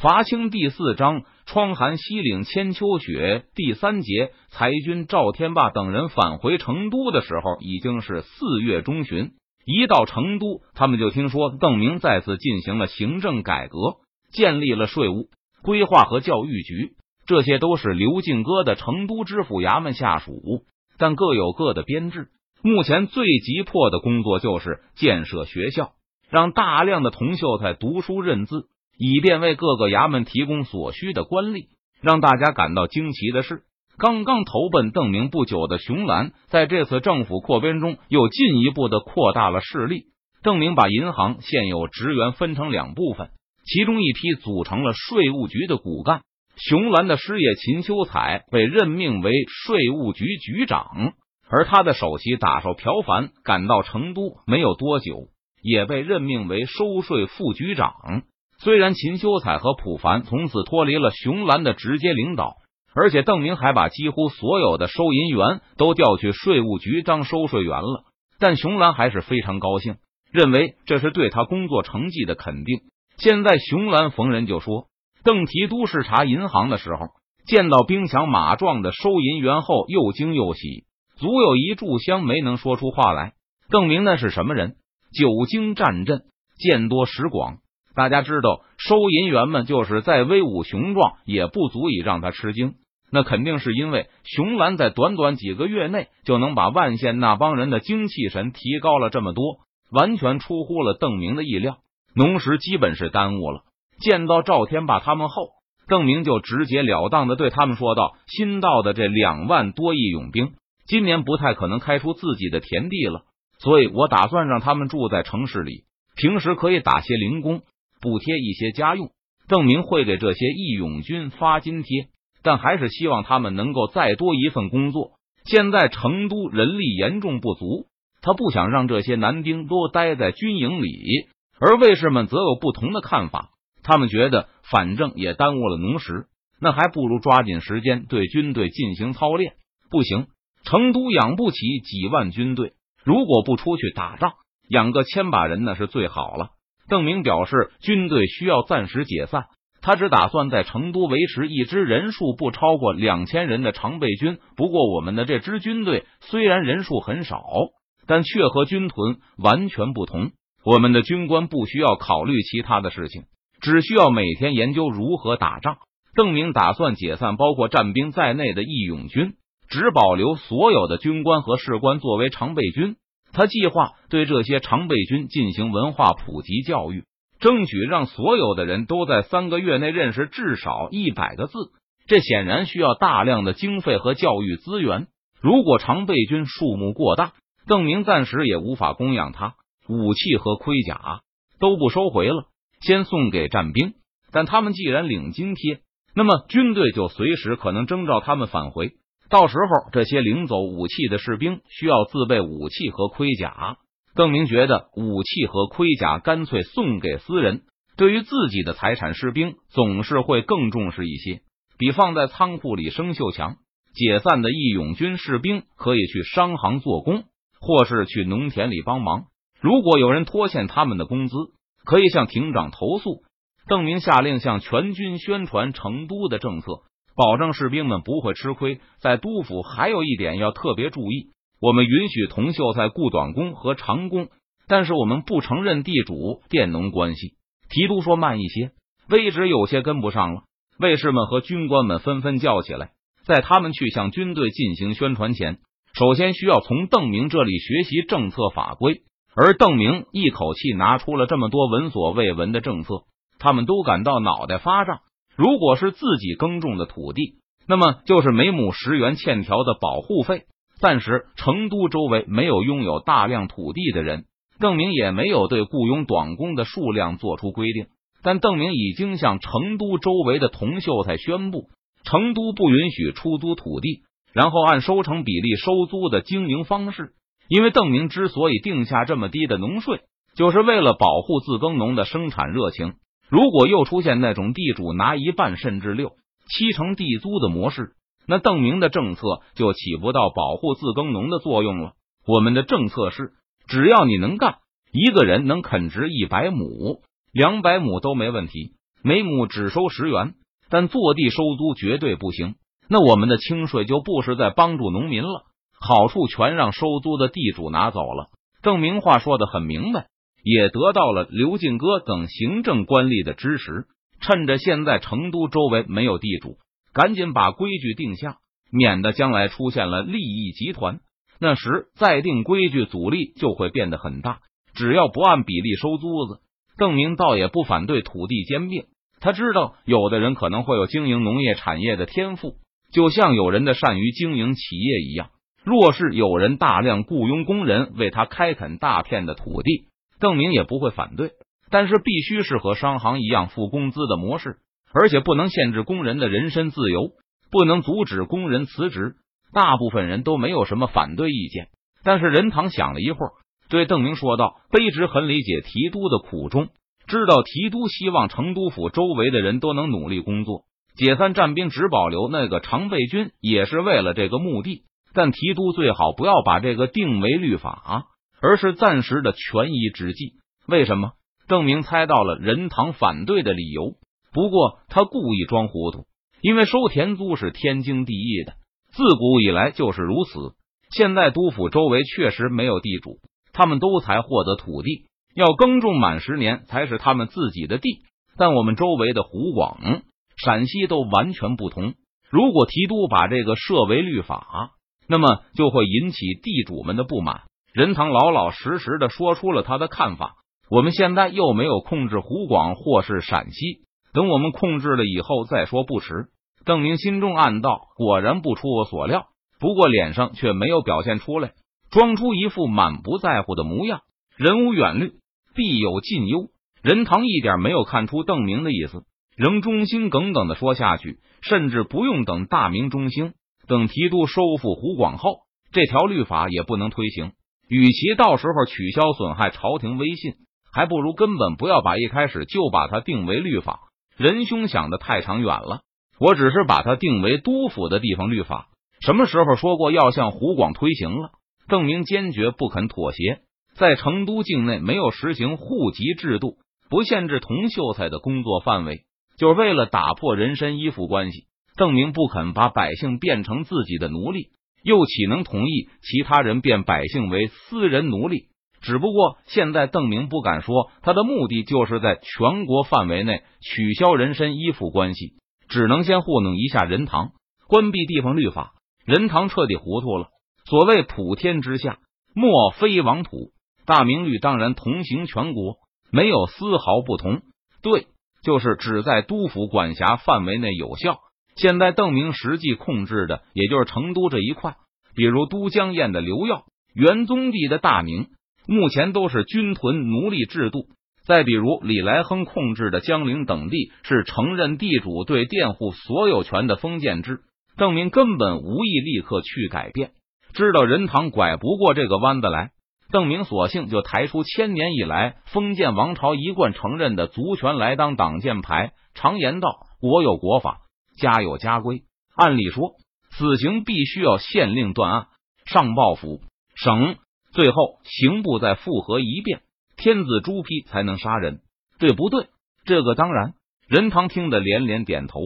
伐清第四章，窗含西岭千秋雪。第三节，裁军赵天霸等人返回成都的时候，已经是四月中旬。一到成都，他们就听说邓明再次进行了行政改革，建立了税务、规划和教育局，这些都是刘进哥的成都知府衙门下属，但各有各的编制。目前最急迫的工作就是建设学校，让大量的童秀才读书认字。以便为各个衙门提供所需的官吏。让大家感到惊奇的是，刚刚投奔邓明不久的熊兰，在这次政府扩编中又进一步的扩大了势力。邓明把银行现有职员分成两部分，其中一批组成了税务局的骨干。熊兰的师爷秦修彩被任命为税务局局长，而他的首席打手朴凡赶到成都没有多久，也被任命为收税副局长。虽然秦修彩和普凡从此脱离了熊兰的直接领导，而且邓明还把几乎所有的收银员都调去税务局当收税员了，但熊兰还是非常高兴，认为这是对他工作成绩的肯定。现在熊兰逢人就说，邓提督视察银行的时候，见到兵强马壮的收银员后，又惊又喜，足有一炷香没能说出话来。邓明那是什么人？久经战阵，见多识广。大家知道，收银员们就是再威武雄壮，也不足以让他吃惊。那肯定是因为熊兰在短短几个月内就能把万县那帮人的精气神提高了这么多，完全出乎了邓明的意料。农时基本是耽误了。见到赵天霸他们后，邓明就直截了当的对他们说道：“新到的这两万多亿勇兵，今年不太可能开出自己的田地了，所以我打算让他们住在城市里，平时可以打些零工。”补贴一些家用，邓明会给这些义勇军发津贴，但还是希望他们能够再多一份工作。现在成都人力严重不足，他不想让这些男丁多待在军营里。而卫士们则有不同的看法，他们觉得反正也耽误了农时，那还不如抓紧时间对军队进行操练。不行，成都养不起几万军队，如果不出去打仗，养个千把人那是最好了。邓明表示，军队需要暂时解散，他只打算在成都维持一支人数不超过两千人的常备军。不过，我们的这支军队虽然人数很少，但却和军屯完全不同。我们的军官不需要考虑其他的事情，只需要每天研究如何打仗。邓明打算解散包括战兵在内的义勇军，只保留所有的军官和士官作为常备军。他计划对这些常备军进行文化普及教育，争取让所有的人都在三个月内认识至少一百个字。这显然需要大量的经费和教育资源。如果常备军数目过大，邓明暂时也无法供养他。武器和盔甲都不收回了，先送给战兵。但他们既然领津贴，那么军队就随时可能征召他们返回。到时候，这些领走武器的士兵需要自备武器和盔甲。邓明觉得，武器和盔甲干脆送给私人，对于自己的财产，士兵总是会更重视一些，比放在仓库里生锈强。解散的义勇军士兵可以去商行做工，或是去农田里帮忙。如果有人拖欠他们的工资，可以向庭长投诉。邓明下令向全军宣传成都的政策。保证士兵们不会吃亏。在督府还有一点要特别注意：我们允许童秀才雇短工和长工，但是我们不承认地主佃农关系。提督说慢一些，威直有些跟不上了。卫士们和军官们纷纷叫起来。在他们去向军队进行宣传前，首先需要从邓明这里学习政策法规。而邓明一口气拿出了这么多闻所未闻的政策，他们都感到脑袋发胀。如果是自己耕种的土地，那么就是每亩十元欠条的保护费。暂时成都周围没有拥有大量土地的人，邓明也没有对雇佣短工的数量做出规定。但邓明已经向成都周围的童秀才宣布，成都不允许出租土地，然后按收成比例收租的经营方式。因为邓明之所以定下这么低的农税，就是为了保护自耕农的生产热情。如果又出现那种地主拿一半甚至六七成地租的模式，那邓明的政策就起不到保护自耕农的作用了。我们的政策是，只要你能干，一个人能垦植一百亩、两百亩都没问题。每亩只收十元，但坐地收租绝对不行。那我们的清税就不是在帮助农民了，好处全让收租的地主拿走了。邓明话说的很明白，也得到了刘进哥等行政官吏的支持。趁着现在成都周围没有地主，赶紧把规矩定下，免得将来出现了利益集团。那时再定规矩，阻力就会变得很大。只要不按比例收租子，邓明倒也不反对土地兼并。他知道有的人可能会有经营农业产业的天赋，就像有人的善于经营企业一样。若是有人大量雇佣工人为他开垦大片的土地，邓明也不会反对。但是必须是和商行一样付工资的模式，而且不能限制工人的人身自由，不能阻止工人辞职。大部分人都没有什么反对意见。但是任堂想了一会儿。对邓明说道：“卑职很理解提督的苦衷，知道提督希望成都府周围的人都能努力工作，解散战兵，只保留那个常备军，也是为了这个目的。但提督最好不要把这个定为律法，而是暂时的权宜之计。为什么？”邓明猜到了任堂反对的理由，不过他故意装糊涂，因为收田租是天经地义的，自古以来就是如此。现在督府周围确实没有地主。他们都才获得土地，要耕种满十年才是他们自己的地。但我们周围的湖广、陕西都完全不同。如果提督把这个设为律法，那么就会引起地主们的不满。任堂老老实实的说出了他的看法。我们现在又没有控制湖广或是陕西，等我们控制了以后再说不迟。邓明心中暗道：果然不出我所料，不过脸上却没有表现出来。装出一副满不在乎的模样，人无远虑，必有近忧。任堂一点没有看出邓明的意思，仍忠心耿耿的说下去，甚至不用等大明中兴，等提督收复湖广后，这条律法也不能推行。与其到时候取消损害朝廷威信，还不如根本不要把一开始就把它定为律法。仁兄想的太长远了，我只是把它定为督府的地方律法。什么时候说过要向湖广推行了？邓明坚决不肯妥协，在成都境内没有实行户籍制度，不限制童秀才的工作范围，就是为了打破人身依附关系。邓明不肯把百姓变成自己的奴隶，又岂能同意其他人变百姓为私人奴隶？只不过现在邓明不敢说他的目的就是在全国范围内取消人身依附关系，只能先糊弄一下任堂，关闭地方律法。任堂彻底糊涂了。所谓普天之下莫非王土，大明律当然同行全国，没有丝毫不同。对，就是只在督府管辖范围内有效。现在邓明实际控制的也就是成都这一块，比如都江堰的刘耀、元宗帝的大明，目前都是军屯奴隶制度。再比如李来亨控制的江陵等地，是承认地主对佃户所有权的封建制。邓明根本无意立刻去改变。知道任堂拐不过这个弯子来，邓明索性就抬出千年以来封建王朝一贯承认的族权来当挡箭牌。常言道：“国有国法，家有家规。”按理说，死刑必须要县令断案，上报府省，最后刑部再复核一遍，天子朱批才能杀人，对不对？这个当然。任堂听得连连点头。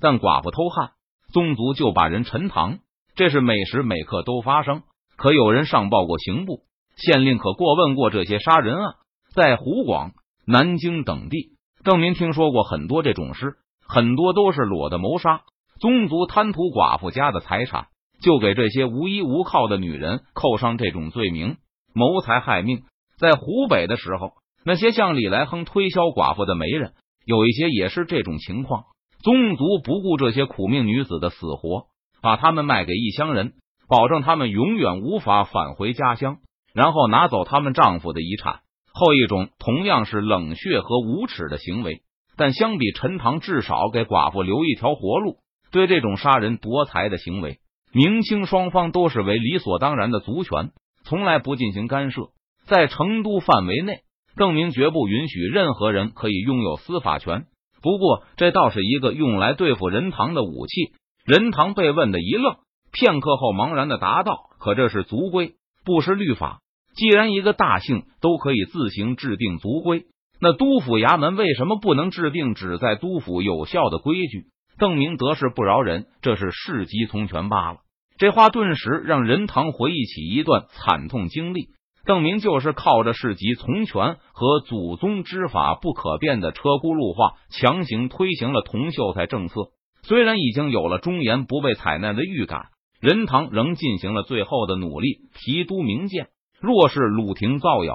但寡妇偷汉，宗族就把人沉塘。这是每时每刻都发生，可有人上报过刑部，县令可过问过这些杀人案？在湖广、南京等地，邓明听说过很多这种事，很多都是裸的谋杀，宗族贪图寡妇家的财产，就给这些无依无靠的女人扣上这种罪名，谋财害命。在湖北的时候，那些向李来亨推销寡妇的媒人，有一些也是这种情况，宗族不顾这些苦命女子的死活。把他们卖给异乡人，保证他们永远无法返回家乡，然后拿走他们丈夫的遗产。后一种同样是冷血和无耻的行为，但相比陈塘，至少给寡妇留一条活路。对这种杀人夺财的行为，明清双方都是为理所当然的族权，从来不进行干涉。在成都范围内，邓明绝不允许任何人可以拥有司法权。不过，这倒是一个用来对付人堂的武器。任堂被问的一愣，片刻后茫然的答道：“可这是族规，不是律法。既然一个大姓都可以自行制定族规，那督府衙门为什么不能制定只在督府有效的规矩？邓明得势不饶人，这是世机从权罢了。这话顿时让任堂回忆起一段惨痛经历。邓明就是靠着世袭从权和祖宗之法不可变的车轱辘话，强行推行了同秀才政策。虽然已经有了忠言不被采纳的预感，任堂仍进行了最后的努力，提督明鉴。若是鲁廷造谣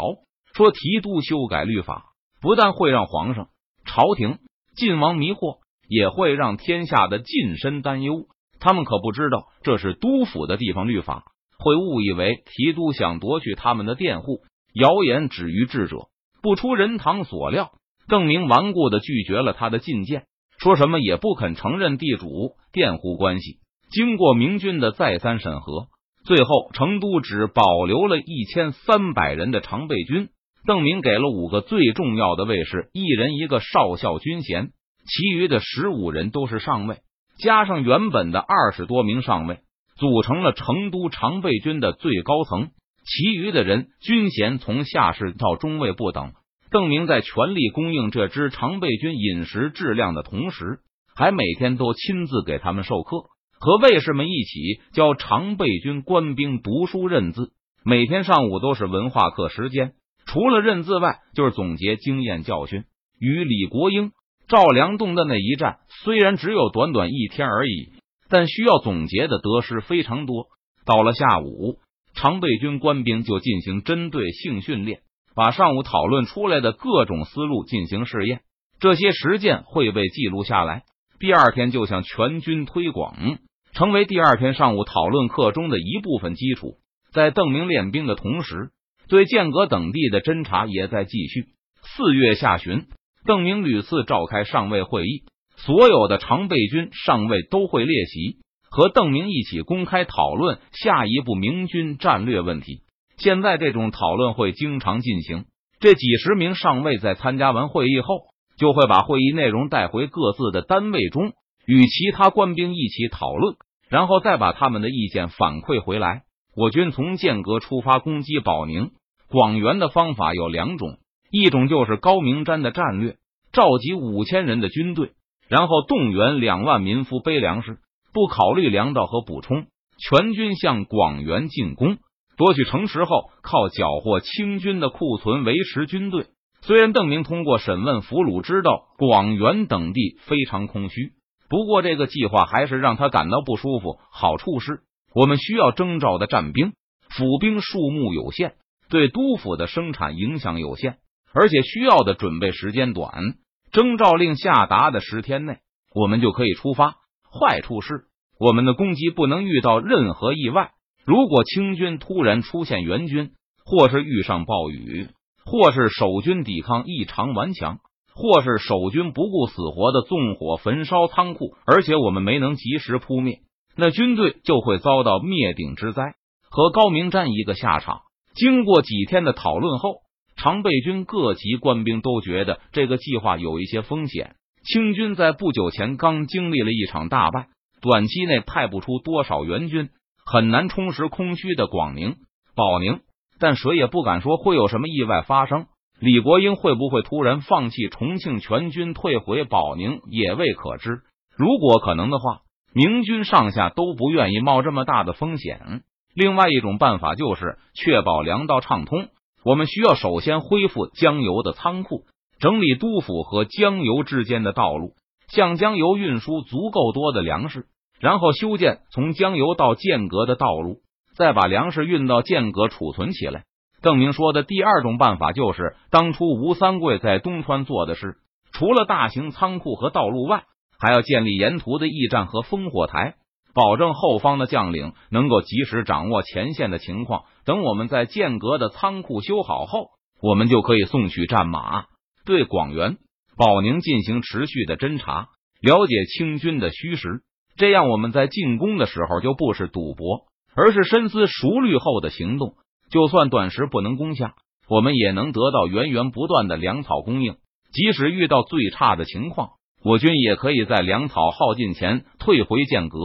说提督修改律法，不但会让皇上、朝廷、晋王迷惑，也会让天下的近身担忧。他们可不知道，这是督府的地方律法，会误以为提督想夺去他们的佃户。谣言止于智者，不出任堂所料，邓明顽固的拒绝了他的进谏，说什么也不肯承认地主佃户关系。经过明军的再三审核，最后成都只保留了一千三百人的常备军。邓明给了五个最重要的卫士，一人一个少校军衔，其余的十五人都是上尉，加上原本的二十多名上尉，组成了成都常备军的最高层。其余的人军衔从下士到中尉不等。邓明在全力供应这支常备军饮食质量的同时，还每天都亲自给他们授课，和卫士们一起教常备军官兵读书认字。每天上午都是文化课时间。除了认字外，就是总结经验教训。与李国英、赵良栋的那一战，虽然只有短短一天而已，但需要总结的得失非常多。到了下午，常备军官兵就进行针对性训练，把上午讨论出来的各种思路进行试验。这些实践会被记录下来，第二天就向全军推广，成为第二天上午讨论课中的一部分基础。在邓明练兵的同时。对剑阁等地的侦查也在继续。四月下旬，邓明屡次召开上尉会议，所有的常备军上尉都会列席，和邓明一起公开讨论下一步明军战略问题。现在这种讨论会经常进行。这几十名上尉在参加完会议后，就会把会议内容带回各自的单位中，与其他官兵一起讨论，然后再把他们的意见反馈回来。我军从剑阁出发攻击保宁、广元的方法有两种，一种就是高明瞻的战略，召集五千人的军队，然后动员两万民夫背粮食，不考虑粮道和补充，全军向广元进攻，夺取城池后，靠缴获清军的库存维持军队。虽然邓明通过审问俘虏知道广元等地非常空虚，不过这个计划还是让他感到不舒服。好处是。我们需要征召的战兵、府兵数目有限，对督府的生产影响有限，而且需要的准备时间短。征召令下达的十天内，我们就可以出发。坏处是，我们的攻击不能遇到任何意外。如果清军突然出现援军，或是遇上暴雨，或是守军抵抗异常顽强，或是守军不顾死活的纵火焚烧仓库，而且我们没能及时扑灭。那军队就会遭到灭顶之灾，和高明瞻一个下场。经过几天的讨论后，常备军各级官兵都觉得这个计划有一些风险。清军在不久前刚经历了一场大败，短期内派不出多少援军，很难充实空虚的广宁、保宁。但谁也不敢说会有什么意外发生。李国英会不会突然放弃重庆全军退回保宁，也未可知。如果可能的话。明军上下都不愿意冒这么大的风险。另外一种办法就是确保粮道畅通。我们需要首先恢复江油的仓库，整理督府和江油之间的道路，向江油运输足够多的粮食，然后修建从江油到剑阁的道路，再把粮食运到剑阁储存起来。邓明说的第二种办法就是当初吴三桂在东川做的事，除了大型仓库和道路外。还要建立沿途的驿站和烽火台，保证后方的将领能够及时掌握前线的情况。等我们在剑阁的仓库修好后，我们就可以送去战马，对广元、保宁进行持续的侦查，了解清军的虚实。这样，我们在进攻的时候就不是赌博，而是深思熟虑后的行动。就算短时不能攻下，我们也能得到源源不断的粮草供应。即使遇到最差的情况。我军也可以在粮草耗尽前退回剑阁，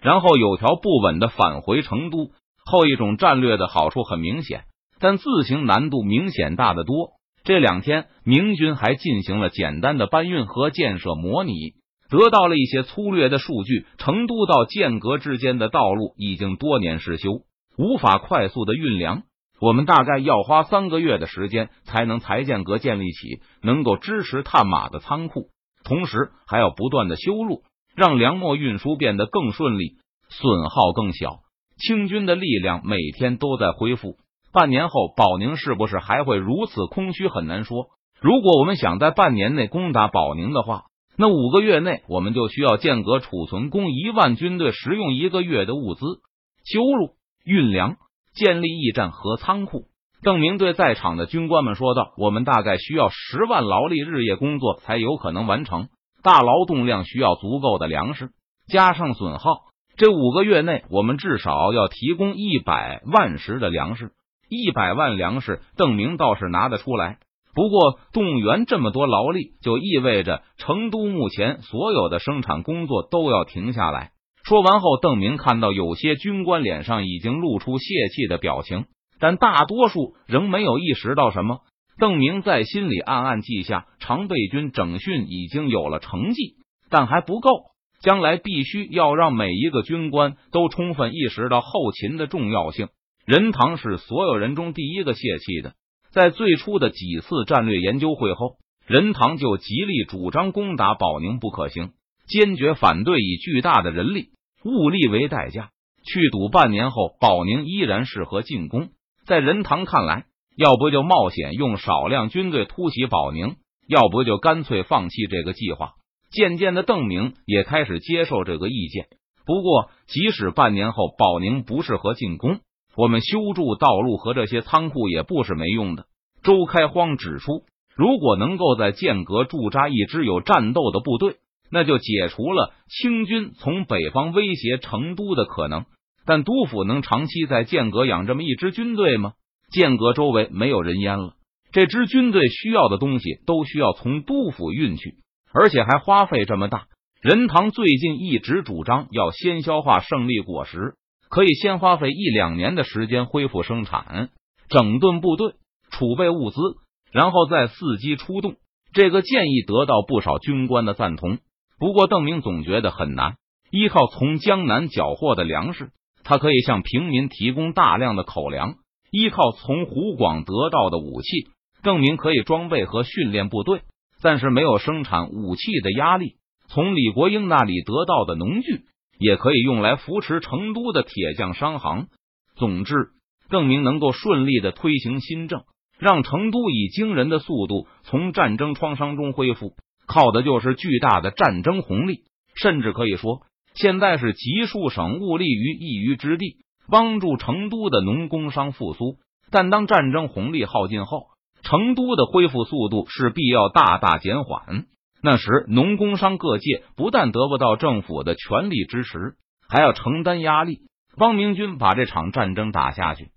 然后有条不紊的返回成都。后一种战略的好处很明显，但自行难度明显大得多。这两天，明军还进行了简单的搬运和建设模拟，得到了一些粗略的数据。成都到剑阁之间的道路已经多年失修，无法快速的运粮。我们大概要花三个月的时间，才能才剑阁建立起能够支持探马的仓库，同时还要不断的修路，让粮秣运输变得更顺利，损耗更小。清军的力量每天都在恢复。半年后，保宁是不是还会如此空虚？很难说。如果我们想在半年内攻打保宁的话，那五个月内我们就需要间隔储存供一万军队食用一个月的物资、修路、运粮、建立驿站和仓库。邓明对在场的军官们说道：“我们大概需要十万劳力日夜工作才有可能完成，大劳动量需要足够的粮食，加上损耗，这五个月内我们至少要提供一百万石的粮食。”一百万粮食，邓明倒是拿得出来。不过，动员这么多劳力，就意味着成都目前所有的生产工作都要停下来。说完后，邓明看到有些军官脸上已经露出泄气的表情，但大多数仍没有意识到什么。邓明在心里暗暗记下：常备军整训已经有了成绩，但还不够。将来必须要让每一个军官都充分意识到后勤的重要性。任堂是所有人中第一个泄气的。在最初的几次战略研究会后，任堂就极力主张攻打保宁不可行，坚决反对以巨大的人力物力为代价去赌半年后保宁依然适合进攻。在任堂看来，要不就冒险用少量军队突袭保宁，要不就干脆放弃这个计划。渐渐的，邓明也开始接受这个意见。不过，即使半年后保宁不适合进攻，我们修筑道路和这些仓库也不是没用的。周开荒指出，如果能够在剑阁驻扎一支有战斗的部队，那就解除了清军从北方威胁成都的可能。但督府能长期在剑阁养这么一支军队吗？剑阁周围没有人烟了，这支军队需要的东西都需要从督府运去，而且还花费这么大。任堂最近一直主张要先消化胜利果实。可以先花费一两年的时间恢复生产、整顿部队、储备物资，然后再伺机出动。这个建议得到不少军官的赞同。不过，邓明总觉得很难。依靠从江南缴获的粮食，他可以向平民提供大量的口粮；依靠从湖广得到的武器，邓明可以装备和训练部队，暂时没有生产武器的压力。从李国英那里得到的农具。也可以用来扶持成都的铁匠商行。总之，邓明能够顺利的推行新政，让成都以惊人的速度从战争创伤中恢复，靠的就是巨大的战争红利。甚至可以说，现在是集数省物力于一隅之地，帮助成都的农工商复苏。但当战争红利耗尽后，成都的恢复速度势必要大大减缓。那时，农工商各界不但得不到政府的全力支持，还要承担压力，帮明军把这场战争打下去。